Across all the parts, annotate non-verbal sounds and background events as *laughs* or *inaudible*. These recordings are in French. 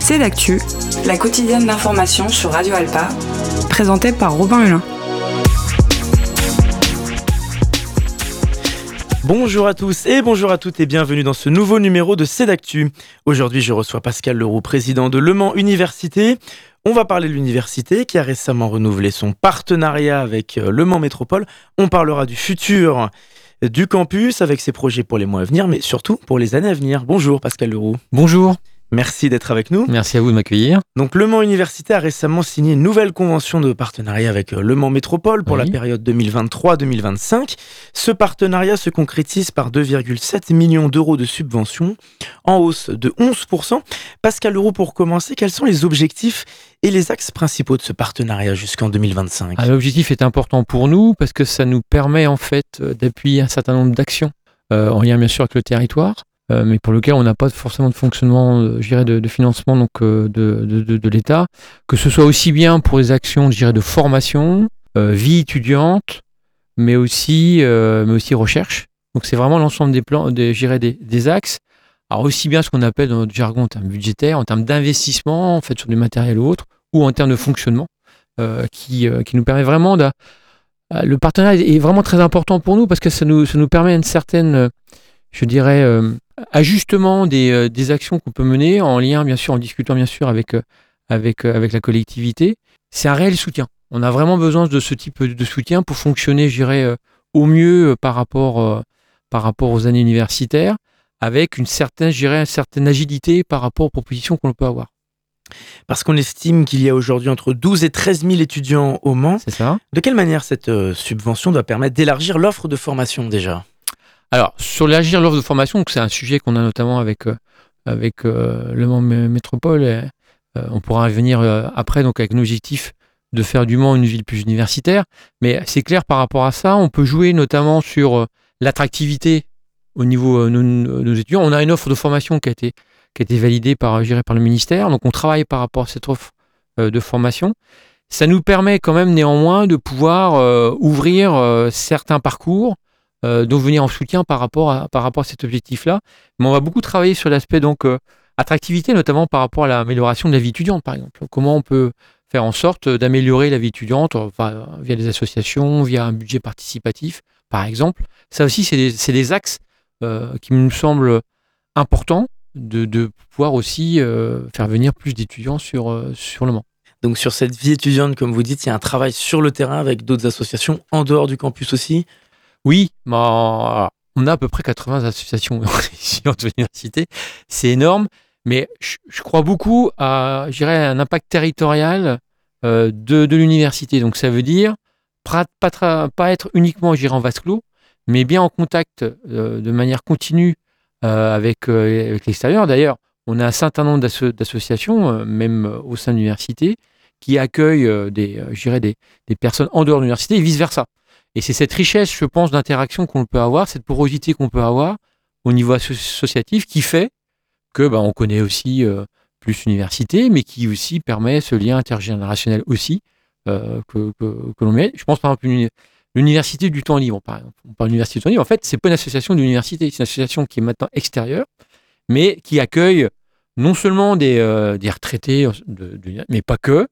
C'est d'actu, la quotidienne d'information sur Radio Alpa, présentée par Robin Hulin. Bonjour à tous et bonjour à toutes et bienvenue dans ce nouveau numéro de C'est d'actu. Aujourd'hui, je reçois Pascal Leroux, président de Le Mans Université. On va parler de l'université qui a récemment renouvelé son partenariat avec euh, Le Mans Métropole. On parlera du futur du campus avec ses projets pour les mois à venir, mais surtout pour les années à venir. Bonjour Pascal Leroux. Bonjour. Merci d'être avec nous. Merci à vous de m'accueillir. Donc Le Mans Université a récemment signé une nouvelle convention de partenariat avec euh, Le Mans Métropole pour la période 2023-2025. Ce partenariat se concrétise par 2,7 millions d'euros de subventions, en hausse de 11%. Pascal Leroux, pour commencer, quels sont les objectifs et les axes principaux de ce partenariat jusqu'en 2025 ah, L'objectif est important pour nous parce que ça nous permet en fait euh, d'appuyer un certain nombre d'actions euh, en lien bien sûr avec le territoire euh, mais pour lequel on n'a pas forcément de fonctionnement, euh, je dirais, de, financement donc euh, de, de, de l'État, que ce soit aussi bien pour les actions, je dirais, de formation, vie étudiante, mais aussi, mais aussi recherche. Donc c'est vraiment l'ensemble des plans, des, des, des axes. Alors aussi bien ce qu'on appelle dans notre jargon en termes budgétaires, en termes d'investissement, en fait sur du matériel ou autre, ou en termes de fonctionnement, qui, qui nous permet vraiment de, le partenariat est vraiment très important pour nous parce que ça nous, ça nous permet une certaine, je dirais, ajustement des, euh, des actions qu'on peut mener en lien, bien sûr, en discutant bien sûr avec, euh, avec, euh, avec la collectivité. C'est un réel soutien. On a vraiment besoin de ce type de soutien pour fonctionner, je dirais, au mieux par rapport, par rapport aux années universitaires, avec une certaine, je dirais, une certaine agilité par rapport aux propositions qu'on peut avoir. Parce qu'on estime qu'il y a aujourd'hui entre 12 et 13 000 étudiants au Mans. C'est ça. De quelle manière cette subvention doit permettre d'élargir l'offre de formation déjà? Alors, sur l'agir l'offre de formation, c'est un sujet qu'on a notamment avec, euh, avec euh, Le Mans Métropole. Euh, on pourra revenir après, donc avec l'objectif de faire du Mans une ville plus universitaire. Mais c'est clair par rapport à ça, on peut jouer notamment sur l'attractivité au niveau de nos, étudiants. On a une offre de formation qui a été, qui a été validée par, par le ministère. Donc, on travaille par rapport à cette offre de formation. Ça nous permet quand même néanmoins de pouvoir ouvrir certains parcours donc venir en soutien par rapport à, cet objectif-là. Mais on va beaucoup travailler sur l'aspect donc euh, attractivité, notamment par rapport à l'amélioration de la vie étudiante, par exemple. Comment on peut faire en sorte d'améliorer la vie étudiante via des associations, via un budget participatif, par exemple. Ça aussi, c'est des, axes euh, qui me semblent importants de, de pouvoir aussi faire venir plus d'étudiants sur, sur le Mans. Donc sur cette vie étudiante, comme vous dites, il y a un travail sur le terrain avec d'autres associations en dehors du campus aussi oui, on a à peu près 80 associations *laughs* ici en université. C'est énorme, mais je, crois beaucoup à un impact territorial euh, de, l'université. Donc ça veut dire pas, être uniquement en vase clos, mais bien en contact euh, de manière continue euh, avec, l'extérieur. D'ailleurs, on a un certain nombre d'associations, même au sein de l'université, qui accueillent des personnes en dehors de l'université et vice-versa. Et c'est cette richesse, je pense, d'interaction qu'on peut avoir, cette porosité qu'on peut avoir au niveau associatif qui fait que bah, on connaît aussi euh, plus l'université, mais qui aussi permet ce lien intergénérationnel aussi euh, que, que, l'on met. Je pense par exemple l'université du temps libre. On parle d'université du temps libre. En fait, c'est pas une association d'université, c'est une association qui est maintenant extérieure, mais qui accueille non seulement des, euh, des retraités, mais pas que,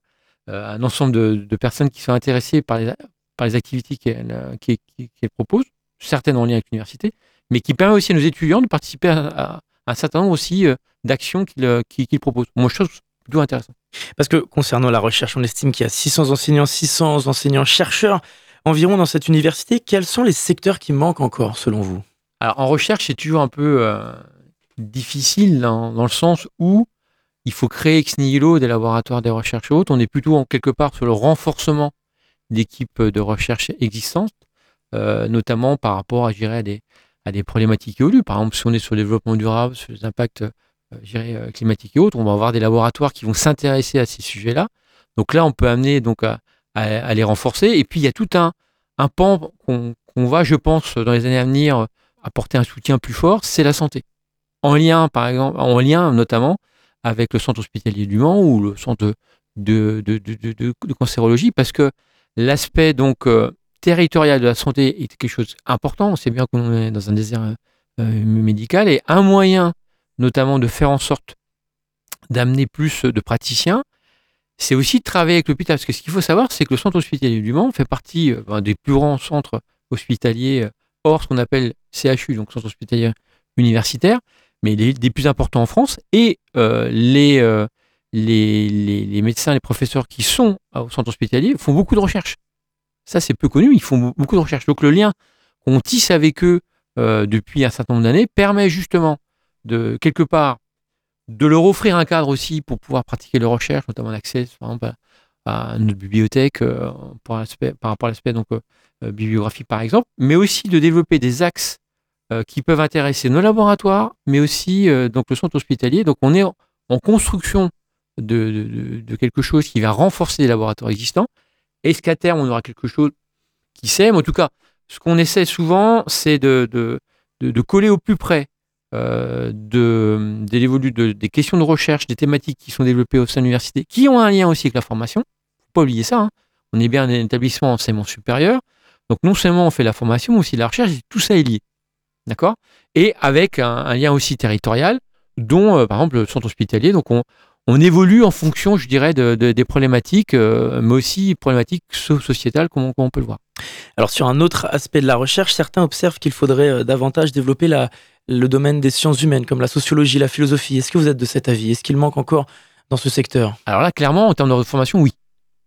un ensemble de, de, personnes qui sont intéressées par les, par les activités qu'elle euh, propose, certaines en lien avec l'université, mais qui permet aussi à nos étudiants de participer à, un certain nombre aussi euh, d'actions qu'ils euh, proposent. Moi, je trouve plutôt intéressant. Parce que concernant la recherche, on estime qu'il y a 600 enseignants, 600 enseignants-chercheurs environ dans cette université. Quels sont les secteurs qui manquent encore, selon vous? Alors, en recherche, c'est toujours un peu difficile dans, dans, le sens où il faut créer ex nihilo des laboratoires des recherches hautes. On est plutôt en quelque part sur le renforcement d'équipes de recherche existantes, euh, notamment par rapport à, à, des, à des problématiques évolues. Par exemple, si on est sur le développement durable, sur les impacts euh, euh, climatiques et autres, on va avoir des laboratoires qui vont s'intéresser à ces sujets-là. Donc là, on peut amener donc à, à, les renforcer. Et puis, il y a tout un, un pan qu'on va, je pense, dans les années à venir, apporter un soutien plus fort, c'est la santé. En lien, par exemple, en lien notamment avec le centre hospitalier du Mans ou le centre de, de, de, de cancérologie, parce que L'aspect donc euh, territorial de la santé est quelque chose d'important. On sait bien qu'on est dans un désert euh, médical et un moyen, notamment, de faire en sorte d'amener plus de praticiens, c'est aussi de travailler avec l'hôpital. Parce que ce qu'il faut savoir, c'est que le centre hospitalier du Mans fait partie euh, ben, des plus grands centres hospitaliers euh, hors ce qu'on appelle CHU, donc centre hospitalier universitaire, mais les, des plus importants en France. Et euh, les, les, médecins, les professeurs qui sont au centre hospitalier font beaucoup de recherches. Ça, c'est peu connu, ils font beaucoup de recherches. Donc le lien qu'on tisse avec eux depuis un certain nombre d'années permet justement de, quelque part, de leur offrir un cadre aussi pour pouvoir pratiquer leur recherche, notamment l'accès par à, notre bibliothèque euh, par rapport à l'aspect donc euh, euh, bibliographique par exemple, mais aussi de développer des axes qui peuvent intéresser nos laboratoires, mais aussi donc le centre hospitalier. Donc on est en, construction de, quelque chose qui va renforcer les laboratoires existants. Est-ce qu'à terme on aura quelque chose qui sème? En tout cas, ce qu'on essaie souvent, c'est de, coller au plus près euh, de, de, des questions de recherche, des thématiques qui sont développées au sein de l'université, qui ont un lien aussi avec la formation. Faut pas oublier ça. Hein. On est bien un établissement enseignement supérieur. Donc non seulement on fait la formation, mais aussi la recherche, tout ça est lié. D'accord? Et avec un, lien aussi territorial, dont euh, par exemple le centre hospitalier. Donc on, on évolue en fonction, je dirais, de, des problématiques, euh, mais aussi problématiques sociétales, comme on, peut le voir. Alors sur un autre aspect de la recherche, certains observent qu'il faudrait davantage développer la, le domaine des sciences humaines, comme la sociologie, la philosophie. Est-ce que vous êtes de cet avis? Est-ce qu'il manque encore dans ce secteur? Alors là, clairement, en termes de formation, oui.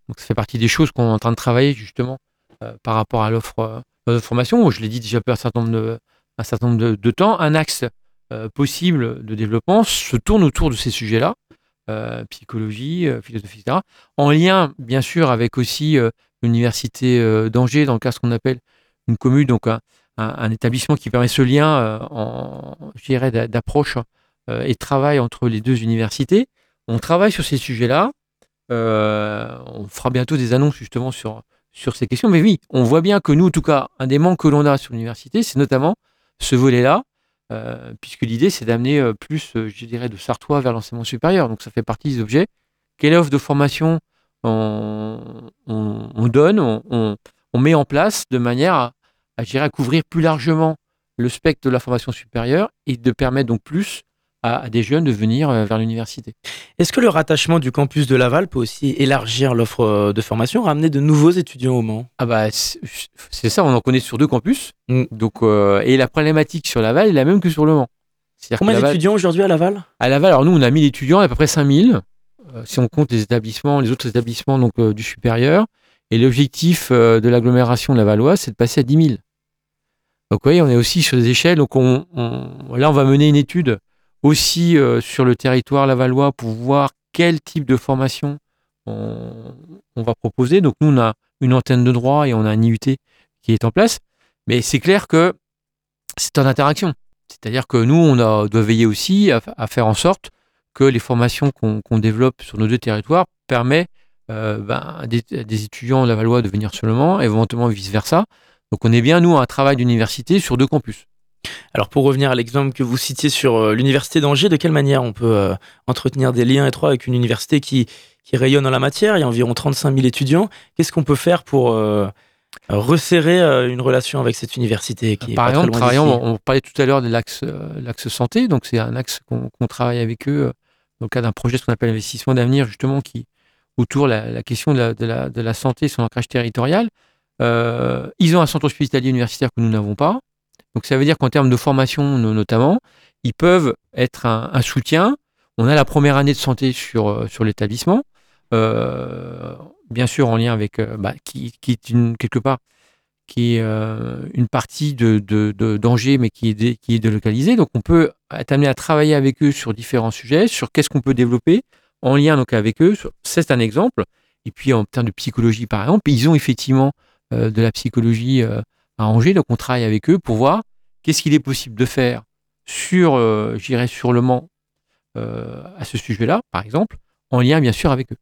Donc ça fait partie des choses qu'on est en train de travailler justement euh, par rapport à l'offre euh, de formation. Je l'ai dit déjà un certain nombre de, un certain nombre de, temps. Un axe euh, possible de développement se tourne autour de ces sujets-là, psychologie, philosophie, etc. En lien, bien sûr, avec aussi l'université d'Angers, dans le cas ce qu'on appelle une commune, donc un, établissement qui permet ce lien euh, en, d'approche euh, et de travail entre les deux universités. On travaille sur ces sujets-là. Euh, on fera bientôt des annonces justement sur, sur ces questions. Mais oui, on voit bien que nous, en tout cas, un des manques que l'on a sur l'université, c'est notamment ce volet-là, puisque l'idée, c'est d'amener plus, je dirais, de Sartois vers l'enseignement supérieur. Donc, ça fait partie des objets. Quelle offre de formation on, donne, on, met en place de manière à, à, à couvrir plus largement le spectre de la formation supérieure et de permettre donc plus à, des jeunes de venir euh, vers l'université. Est-ce que le rattachement du campus de Laval peut aussi élargir l'offre euh, de formation, ramener de nouveaux étudiants au Mans? Ah bah c'est ça, on en connaît sur deux campus. Mm. Donc euh, et la problématique sur Laval est la même que sur le Mans. Combien d'étudiants aujourd'hui à Laval? À Laval, alors nous on a 1000 étudiants, à peu près 5000 si on compte les établissements, les autres établissements donc du supérieur. Et l'objectif de l'agglomération de Lavalloise, c'est de passer à 10 000. Donc oui, on est aussi sur des échelles. Donc on, là, on va mener une étude aussi euh, sur le territoire lavallois pour voir quel type de formation on, va proposer. Donc nous, on a une antenne de droit et on a un IUT qui est en place. Mais c'est clair que c'est en interaction. C'est-à-dire que nous, on doit veiller aussi à, faire en sorte que les formations qu'on développe sur nos deux territoires permettent euh, ben, des, étudiants lavallois de venir seulement, éventuellement vice-versa. Donc on est bien, nous, à un travail d'université sur deux campus. Alors pour revenir à l'exemple que vous citiez sur euh, l'université d'Angers, de quelle manière on peut euh, entretenir des liens étroits avec une université qui, qui rayonne en la matière? Il y a environ 35 000 étudiants. Qu'est-ce qu'on peut faire pour euh, resserrer une relation avec cette université qui Par exemple, on, parlait tout à l'heure de l'axe santé, donc c'est un axe qu'on travaille avec eux dans le cadre d'un projet qu'on appelle investissement d'avenir, justement, qui autour de la, question de la, de, la, de la santé, son ancrage territorial. Euh, ils ont un centre hospitalier universitaire que nous n'avons pas. Donc ça veut dire qu'en termes de formation notamment, ils peuvent être un, soutien. On a la première année de santé sur, euh, sur l'établissement, euh, bien sûr en lien avec, bah, qui, qui, est une, quelque part, qui est une partie de, de, danger, mais qui est, qui est délocalisée. Donc on peut être amené à travailler avec eux sur différents sujets, sur qu'est-ce qu'on peut développer en lien donc avec eux. C'est un exemple. Et puis en termes de psychologie, par exemple, ils ont effectivement euh, de la psychologie euh, à Angers. Donc on travaille avec eux pour voir qu'est-ce qu'il est possible de faire sur, euh, j'irais sur le Mans à ce sujet-là, par exemple, en lien bien sûr avec eux?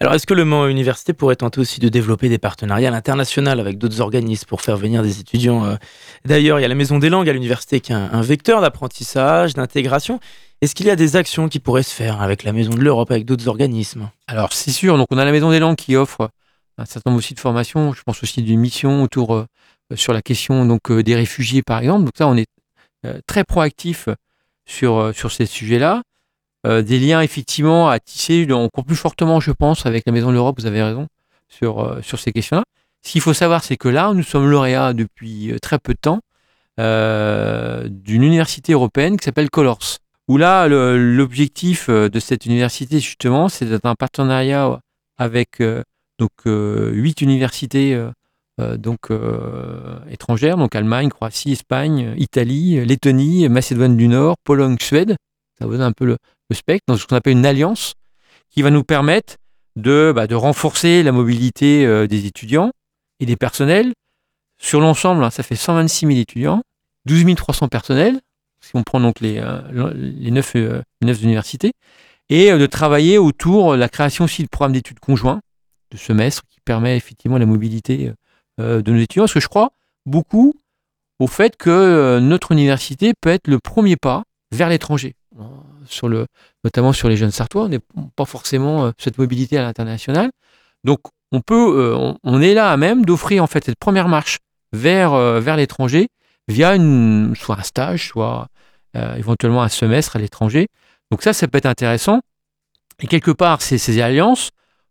Alors, est-ce que le Mans Université pourrait tenter aussi de développer des partenariats internationaux avec d'autres organismes pour faire venir des étudiants D'ailleurs, il y a la Maison des Langues à l'université qui est un, vecteur d'apprentissage, d'intégration. Est-ce qu'il y a des actions qui pourraient se faire avec la Maison de l'Europe, avec d'autres organismes? Alors, c'est sûr. Donc, on a la Maison des Langues qui offre un certain nombre aussi de formations. Je pense aussi d'une mission autour euh, sur la question donc euh, des réfugiés, par exemple. Donc ça, on est euh, très proactif sur, sur ces sujets-là. des liens effectivement à tisser encore plus fortement, je pense, avec la Maison de l'Europe, vous avez raison, sur, sur ces questions-là. Ce qu'il faut savoir, c'est que là, nous sommes lauréats depuis très peu de temps d'une université européenne qui s'appelle Colors. Où là, l'objectif de cette université, justement, c'est d'être un partenariat avec donc huit universités euh, donc euh, étrangères, donc Allemagne, Croatie, Espagne, Italie, Lettonie, Macédoine du Nord, Pologne, Suède. Ça vous donne un peu le, spectre. Donc ce qu'on appelle une alliance qui va nous permettre de, bah, de renforcer la mobilité euh, des étudiants et des personnels. Sur l'ensemble, hein, ça fait 126 000 étudiants, 12 300 personnels, si on prend donc les, les, 9, universités, et de travailler autour de la création aussi de programmes d'études conjoints de semestre qui permet effectivement la mobilité euh, de nos étudiants, parce que je crois beaucoup au fait que euh, notre université peut être le premier pas vers l'étranger, le, notamment sur les jeunes sartois. On n'est pas forcément euh, cette mobilité à l'international. Donc, on peut, on, est là à même d'offrir en fait cette première marche vers, vers l'étranger via soit un stage, soit éventuellement un semestre à l'étranger. Donc ça, ça peut être intéressant. Et quelque part, ces alliances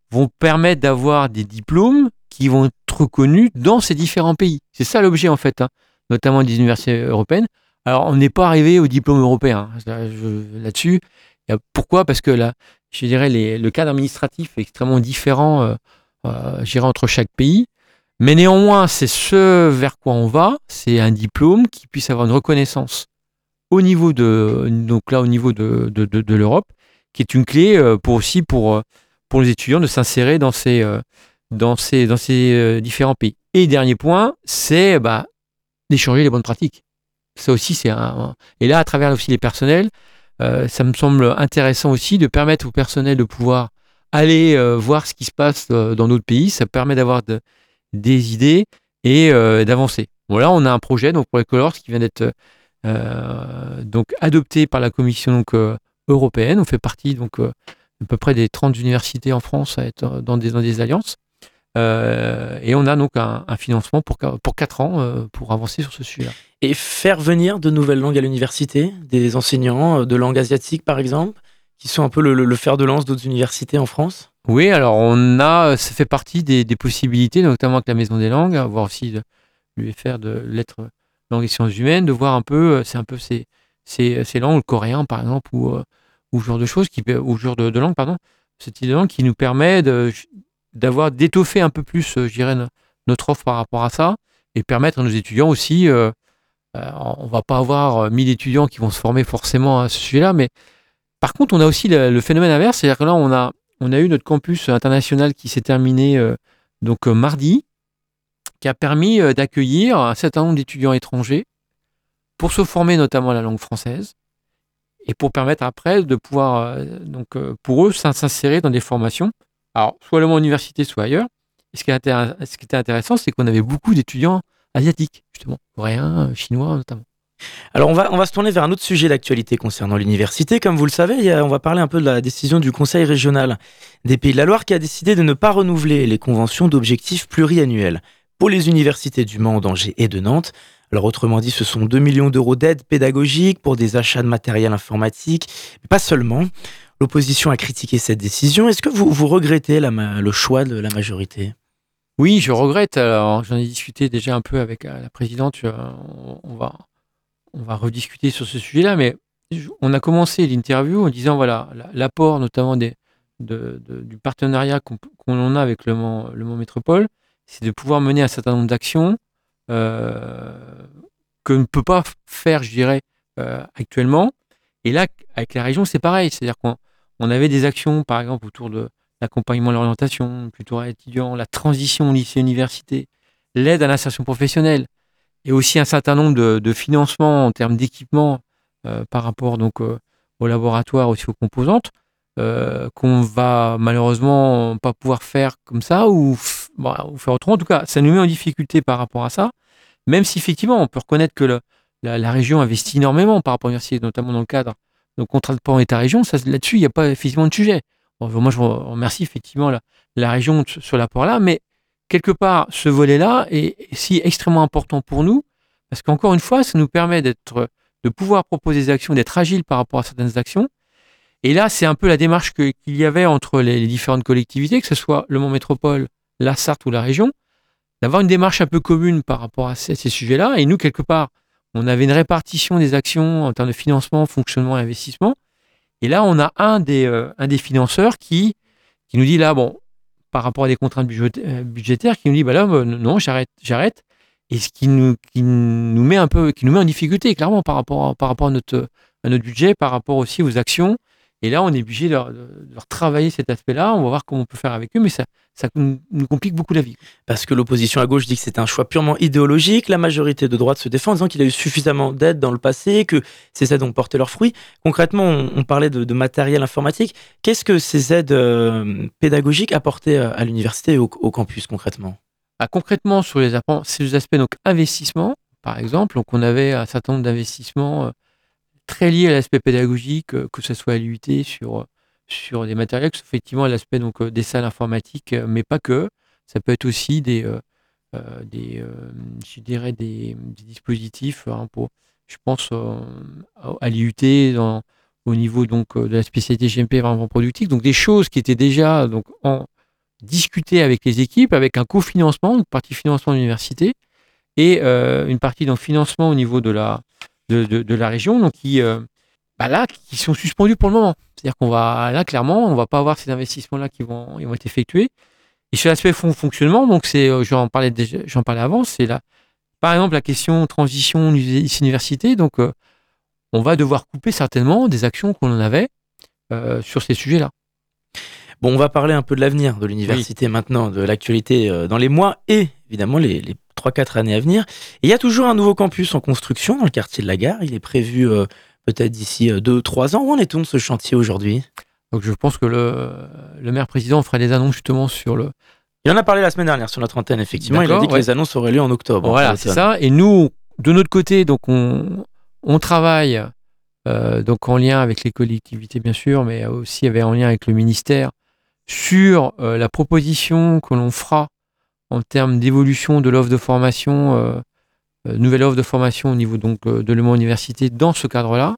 vont permettre d'avoir des diplômes qui vont être reconnus dans ces différents pays. C'est ça l'objet en fait, hein, notamment des universités européennes. Alors on n'est pas arrivé au diplôme européen hein, là-dessus. Pourquoi? Parce que là, je dirais le cadre administratif est extrêmement différent, euh, euh entre chaque pays. Mais néanmoins, c'est ce vers quoi on va. C'est un diplôme qui puisse avoir une reconnaissance au niveau de donc là au niveau de, de, de, l'Europe, qui est une clé euh, pour aussi pour euh, pour les étudiants de s'insérer dans ces dans ces, dans ces euh, différents pays. Et dernier point, c'est bah, d'échanger les bonnes pratiques. Ça aussi, c'est un. Et là, à travers aussi les personnels, euh, ça me semble intéressant aussi de permettre aux personnels de pouvoir aller euh, voir ce qui se passe dans d'autres pays. Ça permet d'avoir des idées et d'avancer. Bon, là, on a un projet donc, pour les Colors qui vient d'être donc adopté par la Commission européenne. On fait partie donc, à peu près des 30 universités en France à être dans des, dans des alliances. Euh, et on a donc un, financement pour, pour 4 ans euh, pour avancer sur ce sujet-là. Et faire venir de nouvelles langues à l'université, des enseignants euh, de langue asiatique par exemple, qui sont un peu le, fer de lance d'autres universités en France? Oui, alors on a, ça fait partie des, possibilités, notamment avec la Maison des langues, voir aussi l'UFR de lettres, langues et sciences humaines, de voir un peu, c'est un peu ces, ces, ces, langues, le coréen par exemple, ou, ou ce genre de choses, qui, ou ce genre de, de langue, pardon, ce type de langue qui nous permet de, d'avoir d'étoffer un peu plus, euh, je notre offre par rapport à ça et permettre à nos étudiants aussi. Euh, euh, on va pas avoir 1000 étudiants qui vont se former forcément à ce sujet-là, mais par contre, on a aussi le, phénomène inverse, c'est-à-dire que là, on a, on a eu notre campus international qui s'est terminé donc mardi, qui a permis d'accueillir un certain nombre d'étudiants étrangers pour se former notamment à la langue française et pour permettre après de pouvoir, donc pour eux, s'insérer dans des formations alors, soit le université, soit ailleurs. ce, qui était intéressant, c'est qu'on avait beaucoup d'étudiants asiatiques, justement, coréens, euh, chinois notamment. Alors on va, on va se tourner vers un autre sujet d'actualité concernant l'université. Comme vous le savez, on va parler un peu de la décision du Conseil régional des Pays de la Loire qui a décidé de ne pas renouveler les conventions d'objectifs pluriannuels pour les universités du Mans, d'Angers et de Nantes. Alors autrement dit, ce sont 2 millions d'euros d'aide pédagogique pour des achats de matériel informatique, mais pas seulement. L'opposition a critiqué cette décision. Est-ce que vous, vous regrettez le choix de la majorité? Oui, je regrette. Alors, j'en ai discuté déjà un peu avec euh, la présidente. Euh, on va, on va rediscuter sur ce sujet-là, mais on a commencé l'interview en disant voilà l'apport notamment du partenariat qu'on a avec le Mans, le Métropole, c'est de pouvoir mener un certain nombre d'actions euh, que ne peut pas faire, je dirais, actuellement. Et là, avec la région, c'est pareil. C'est-à-dire qu'on on avait des actions, par exemple, autour de l'accompagnement de l'orientation, plutôt étudiant, la transition lycée-université, l'aide à l'insertion professionnelle, et aussi un certain nombre de, financements en termes d'équipement euh, par rapport donc euh, au laboratoire, aussi aux composantes, euh, qu'on va malheureusement pas pouvoir faire comme ça ou, faire autrement. En tout cas, ça nous met en difficulté par rapport à ça, même si effectivement on peut reconnaître que la, région investit énormément par rapport à l'université, notamment dans le cadre donc contrat de plan État-région, là-dessus, il n'y a pas effectivement de sujet. moi, je remercie effectivement la, la région sur l'apport-là, mais quelque part, ce volet-là est, si extrêmement important pour nous, parce qu'encore une fois, ça nous permet d'être, de pouvoir proposer des actions, d'être agile par rapport à certaines actions, Et là, c'est un peu la démarche qu'il y avait entre les, différentes collectivités, que ce soit le Mont Métropole, la Sarthe ou la région, d'avoir une démarche un peu commune par rapport à ces, sujets-là. Et nous, quelque part, on avait une répartition des actions en termes de financement, fonctionnement et investissement. Et là, on a un des, euh, un des financeurs qui, qui nous dit là, bon, par rapport à des contraintes euh, budgétaires, qui nous dit bah euh, non, j'arrête, j'arrête. Et ce qui nous, met un peu, qui nous met en difficulté, clairement, par rapport à notre budget, par rapport aussi aux actions. Et là, on est obligé de, leur, travailler cet aspect-là. On va voir comment on peut faire avec eux, mais ça, ça nous complique beaucoup la vie. Parce que l'opposition à gauche dit que c'est un choix purement idéologique. La majorité de droite se défend en disant qu'il a eu suffisamment d'aides dans le passé, que ces aides ont porté leurs fruits. Concrètement, on, parlait de, matériel informatique. Qu'est-ce que ces aides euh, pédagogiques apportaient euh, à l'université et au, campus concrètement? Ah, Concrètement, sur les, aspects donc investissement, par exemple, donc on avait un certain nombre d'investissements euh, très liés à l'aspect pédagogique, que ce soit à l'UIT sur sur des matériels, effectivement l'aspect donc euh, des salles informatiques, euh, mais pas que. Ça peut être aussi des, euh, des je dirais des, dispositifs hein, pour, je pense à l'IUT au niveau donc de la spécialité GMP vraiment productive, donc des choses qui étaient déjà donc en discutées avec les équipes, avec un cofinancement, une partie financement de l'université et une partie donc financement au niveau de la de, la région, donc qui bah là, qui sont suspendus pour le moment. C'est-à-dire qu'on va, là, clairement, on va pas avoir ces investissements-là qui vont, ils vont être effectués. Et sur l'aspect fonctionnement, donc c'est, euh, j'en parlais j'en parlais avant, c'est là, par exemple, la question transition université. Donc, euh, on va devoir couper certainement des actions qu'on en avait euh, sur ces sujets-là. Bon, on va parler un peu de l'avenir de l'université maintenant, de l'actualité dans les mois et évidemment les, les 3-4 années à venir. Et il y a toujours un nouveau campus en construction dans le quartier de la gare. Il est prévu peut-être d'ici 2-3 euh, ans. Où en est-on de ce chantier aujourd'hui? Donc je pense que le, le maire président ferait des annonces justement sur le. Il en a parlé la semaine dernière sur notre antenne, effectivement. Il a dit que les annonces auraient lieu en octobre. Voilà, c'est ça. Et nous, de notre côté, donc on, on travaille euh, donc en lien avec les collectivités, bien sûr, mais aussi en lien avec le ministère sur euh, la proposition que l'on fera en termes d'évolution de l'offre de formation euh, nouvelle offre de formation au niveau donc euh, de Le Université dans ce cadre-là.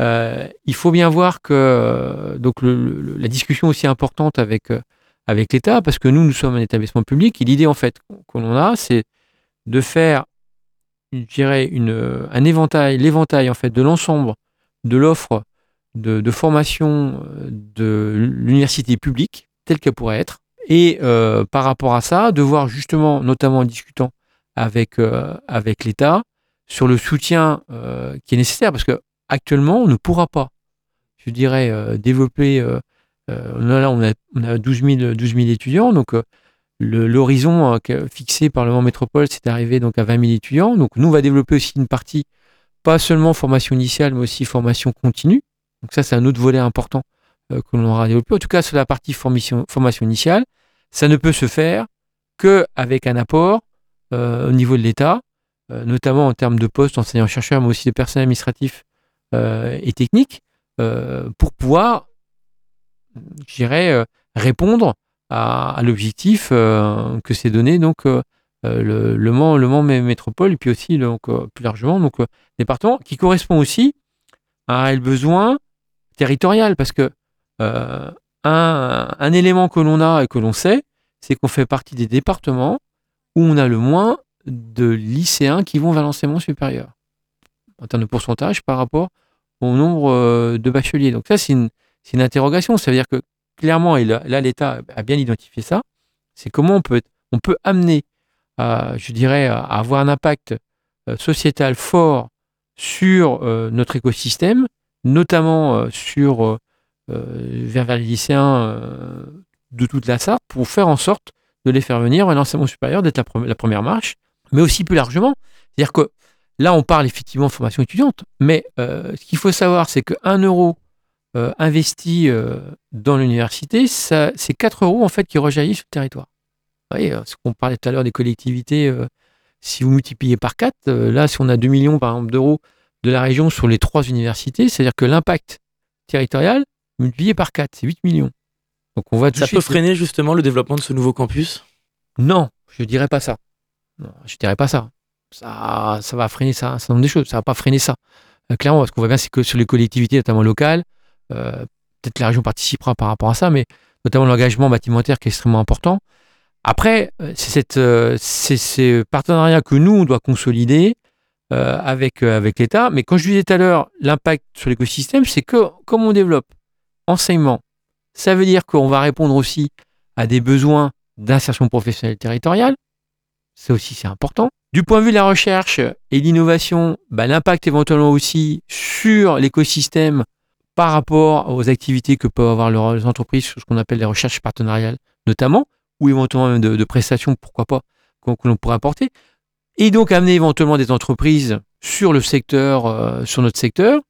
Euh, il faut bien voir que donc la discussion aussi importante avec avec l'État, parce que nous, nous sommes un établissement public, et l'idée, en fait, qu'on a, c'est de faire, une, un éventail, l'éventail, en fait, de l'ensemble de l'offre de, formation de l'université publique, telle qu'elle pourrait être, et par rapport à ça, de voir justement, notamment en discutant avec, euh, l'État sur le soutien euh, qui est nécessaire parce que actuellement on ne pourra pas, je dirais, euh, développer. là, on a, on a 12, 000, 12 000 étudiants, donc l'horizon fixé par le Mont Métropole, c'est d'arriver donc à 20 000 étudiants. Donc nous, on va développer aussi une partie, pas seulement formation initiale, mais aussi formation continue. Donc ça, c'est un autre volet important que l'on aura développé. En tout cas, sur la partie formation, initiale, ça ne peut se faire qu'avec un apport euh, au niveau de l'État, euh, notamment en termes de postes enseignants-chercheurs, mais aussi de personnel administratif euh, et technique, pour pouvoir, je dirais, répondre à, l'objectif que s'est donné donc le, le, Mans, le Mans métropole et puis aussi donc plus largement donc département qui correspond aussi à un besoin territorial parce que un, un, élément que l'on a et que l'on sait, c'est qu'on fait partie des départements où on a le moins de lycéens qui vont vers l'enseignement supérieur, en termes de pourcentage par rapport au nombre euh, de bacheliers. Donc ça, c'est une, interrogation. Ça veut dire que clairement, et là, l'État a bien identifié ça, c'est comment on peut, on peut amener, je dirais, à avoir un impact euh, sociétal fort sur euh, notre écosystème, notamment sur vers, vers, les lycéens de toute la Sarthe, pour faire en sorte de les faire venir à l'enseignement supérieur, d'être la, première marche, mais aussi plus largement. C'est-à-dire que là, on parle effectivement de formation étudiante, mais euh, ce qu'il faut savoir, c'est qu'un euro euh, investi euh, dans l'université, c'est 4 euros en fait qui rejaillissent sur le territoire. Vous voyez, ce qu'on parlait tout à l'heure des collectivités, si vous multipliez par 4, là, si on a 2 millions par exemple d'euros de la région sur les trois universités, c'est-à-dire que l'impact territorial multiplié par 4, c'est 8 millions. Donc on va Ça peut freiner justement le développement de ce nouveau campus? Non, je dirais pas ça. Non, je dirais pas ça. Ça, ça va freiner ça, certain nombre de choses. Ça va pas freiner ça. Euh, clairement, ce qu'on voit bien, c'est que sur les collectivités, notamment locales, peut-être la région participera par rapport à ça, mais notamment l'engagement bâtimentaire qui est extrêmement important. Après, c'est ces partenariats que nous, on doit consolider avec, avec l'État. Mais quand je disais tout à l'heure, l'impact sur l'écosystème, c'est que comme on développe enseignement, ça veut dire qu'on va répondre aussi à des besoins d'insertion professionnelle territoriale. Ça aussi, c'est important. Du point de vue de la recherche et l'innovation, bah, l'impact éventuellement aussi sur l'écosystème par rapport aux activités que peuvent avoir les entreprises ce qu'on appelle les recherches partenariales notamment, ou éventuellement même de, prestations, pourquoi pas, que l'on pourrait apporter. Et donc amener éventuellement des entreprises sur le secteur, euh, sur notre secteur,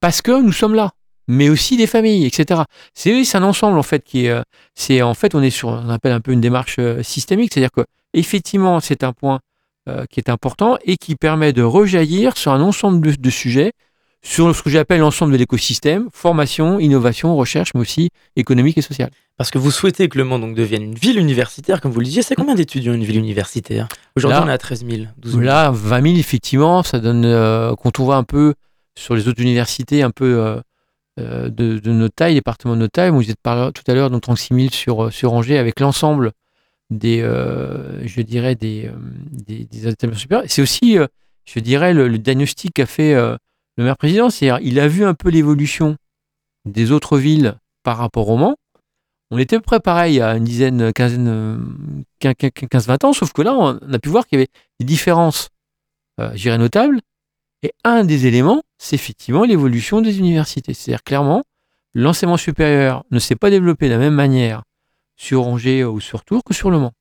parce que nous sommes là mais aussi des familles, etc. C'est un ensemble en fait qui est, euh, c'est en fait on est sur, on appelle un peu une démarche euh, systémique, c'est-à-dire que effectivement c'est un point euh, qui est important et qui permet de rejaillir sur un ensemble de, sujets, sur ce que j'appelle l'ensemble de l'écosystème, formation, innovation, recherche, mais aussi économique et sociale. Parce que vous souhaitez que Le Mans donc, devienne une ville universitaire, comme vous le disiez. C'est combien d'étudiants une ville universitaire? Aujourd'hui, on est à 13 000, 12 000. Là, 20 000, effectivement, ça donne, quand on voit un peu sur les autres universités, un peu euh, de, notre taille, département de notre taille. Vous êtes parlé tout à l'heure de 36 000 sur, euh, sur Angers avec l'ensemble des, euh, je dirais, des, des, établissements supérieurs. C'est aussi, je dirais, le, diagnostic qu'a fait le maire président. C'est-à-dire, il a vu un peu l'évolution des autres villes par rapport au Mans. On était à peu près pareil à une dizaine, quinzaine, 15-20 ans, sauf que là, on a pu voir qu'il y avait des différences, je dirais, notables. Et un des éléments, c'est effectivement l'évolution des universités. C'est-à-dire clairement, l'enseignement supérieur ne s'est pas développé de la même manière sur Angers ou sur Tours que sur Le Mans.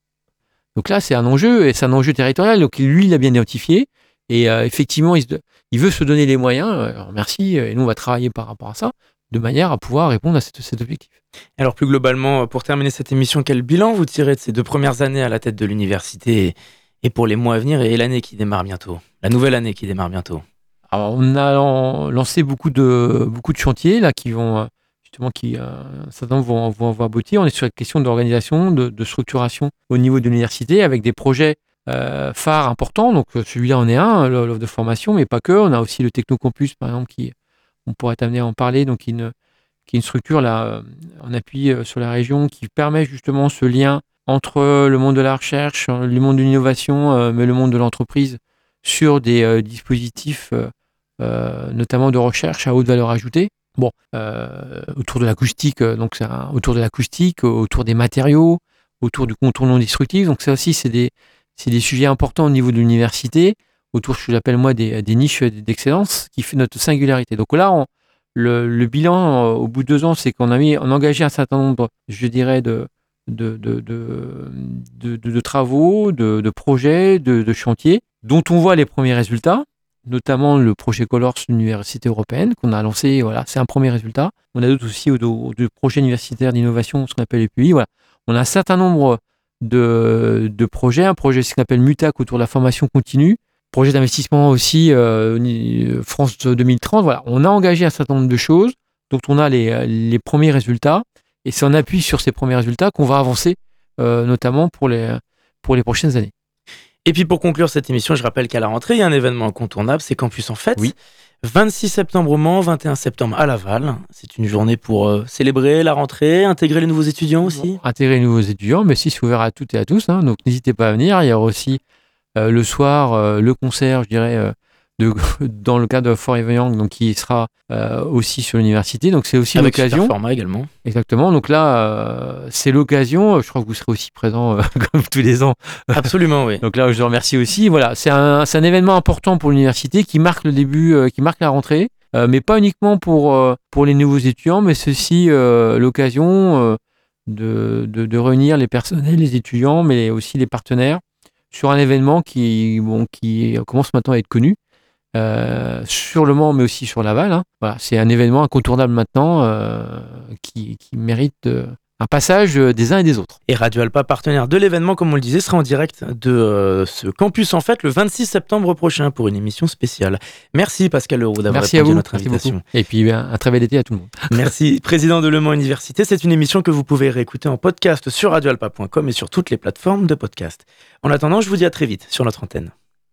Donc là, c'est un enjeu, et c'est un enjeu territorial. Donc lui, il l'a bien identifié. Et euh, effectivement, il, veut se donner les moyens. Alors merci, et nous, on va travailler par rapport à ça, de manière à pouvoir répondre à cet objectif. Alors plus globalement, pour terminer cette émission, quel bilan vous tirez de ces deux premières années à la tête de l'université et pour les mois à venir et l'année qui démarre bientôt, la nouvelle année qui démarre bientôt on a lancé beaucoup de, beaucoup de chantiers là, qui vont euh, justement, qui, euh, certains vont, vont, vont, aboutir. On est sur la question d'organisation, de, structuration au niveau de l'université avec des projets euh, phares importants. Donc celui-là en est un, l'offre de formation, mais pas que. On a aussi le Technocampus, par exemple, qui on pourrait amené à en parler, donc qui, est une structure là en appui sur la région qui permet justement ce lien entre le monde de la recherche, le monde de l'innovation, mais le monde de l'entreprise sur des dispositifs euh, notamment de recherche à haute valeur ajoutée. Bon, euh, autour de l'acoustique, euh, donc c'est autour de l'acoustique, autour des matériaux, autour du contour non destructif. Donc ça aussi, c'est des, des sujets importants au niveau de l'université, autour, je l'appelle moi, des, niches d'excellence qui fait notre singularité. Donc là, le, bilan au bout de deux ans, c'est qu'on a mis, on a engagé un certain nombre, je dirais, de, travaux, de, projets, de, chantiers, dont on voit les premiers résultats notamment le projet Colors l'Université européenne qu'on a lancé. Voilà, c'est un premier résultat. On a d'autres aussi de, projets universitaires d'innovation, ce qu'on appelle les PUI. Voilà. On a un certain nombre de, projets, un projet ce qu'on appelle MUTAC autour de la formation continue, projet d'investissement aussi euh, France 2030. Voilà, on a engagé un certain nombre de choses dont on a les, premiers résultats et c'est en appui sur ces premiers résultats qu'on va avancer, euh, notamment pour les, pour les prochaines années. Et puis pour conclure cette émission, je rappelle qu'à la rentrée, il y a un événement incontournable, c'est Campus en Fête. Oui. 26 septembre au Mans, 21 septembre à Laval. C'est une journée pour euh, célébrer la rentrée, intégrer les nouveaux étudiants aussi. intégrer les nouveaux étudiants, mais si c'est ouvert à toutes et à tous. Hein. donc n'hésitez pas à venir. Il y aura aussi euh, le soir euh, le concert, je dirais, *laughs* dans le cadre de Forever Young, donc qui sera euh, aussi sur l'université. Donc c'est aussi l'occasion. format également. Exactement. Donc là, euh, c'est l'occasion. Je crois que vous serez aussi présent euh, *laughs* comme tous les ans. Absolument, oui. *laughs* donc là, je vous remercie aussi. Voilà, c'est un, un, événement important pour l'université qui marque le début, qui marque la rentrée, mais pas uniquement pour pour les nouveaux étudiants, mais c'est aussi l'occasion de, de, de réunir les personnels, les étudiants, mais aussi les partenaires sur un événement qui, bon, qui commence maintenant à être connu euh, sur le Mans, mais aussi sur Laval. Hein. Voilà, c'est un événement incontournable maintenant euh, qui, mérite un passage des uns et des autres. Et Radio Alpa, partenaire de l'événement, comme on le disait, sera en direct de euh, ce campus en fait le 26 septembre prochain pour une émission spéciale. Merci Pascal Leroux d'avoir répondu à, notre invitation. Et puis un, très bel été à tout le monde. *laughs* Merci, président de Le Mans Université. C'est une émission que vous pouvez réécouter en podcast sur radioalpa.com et sur toutes les plateformes de podcast. En attendant, je vous dis à très vite sur notre antenne.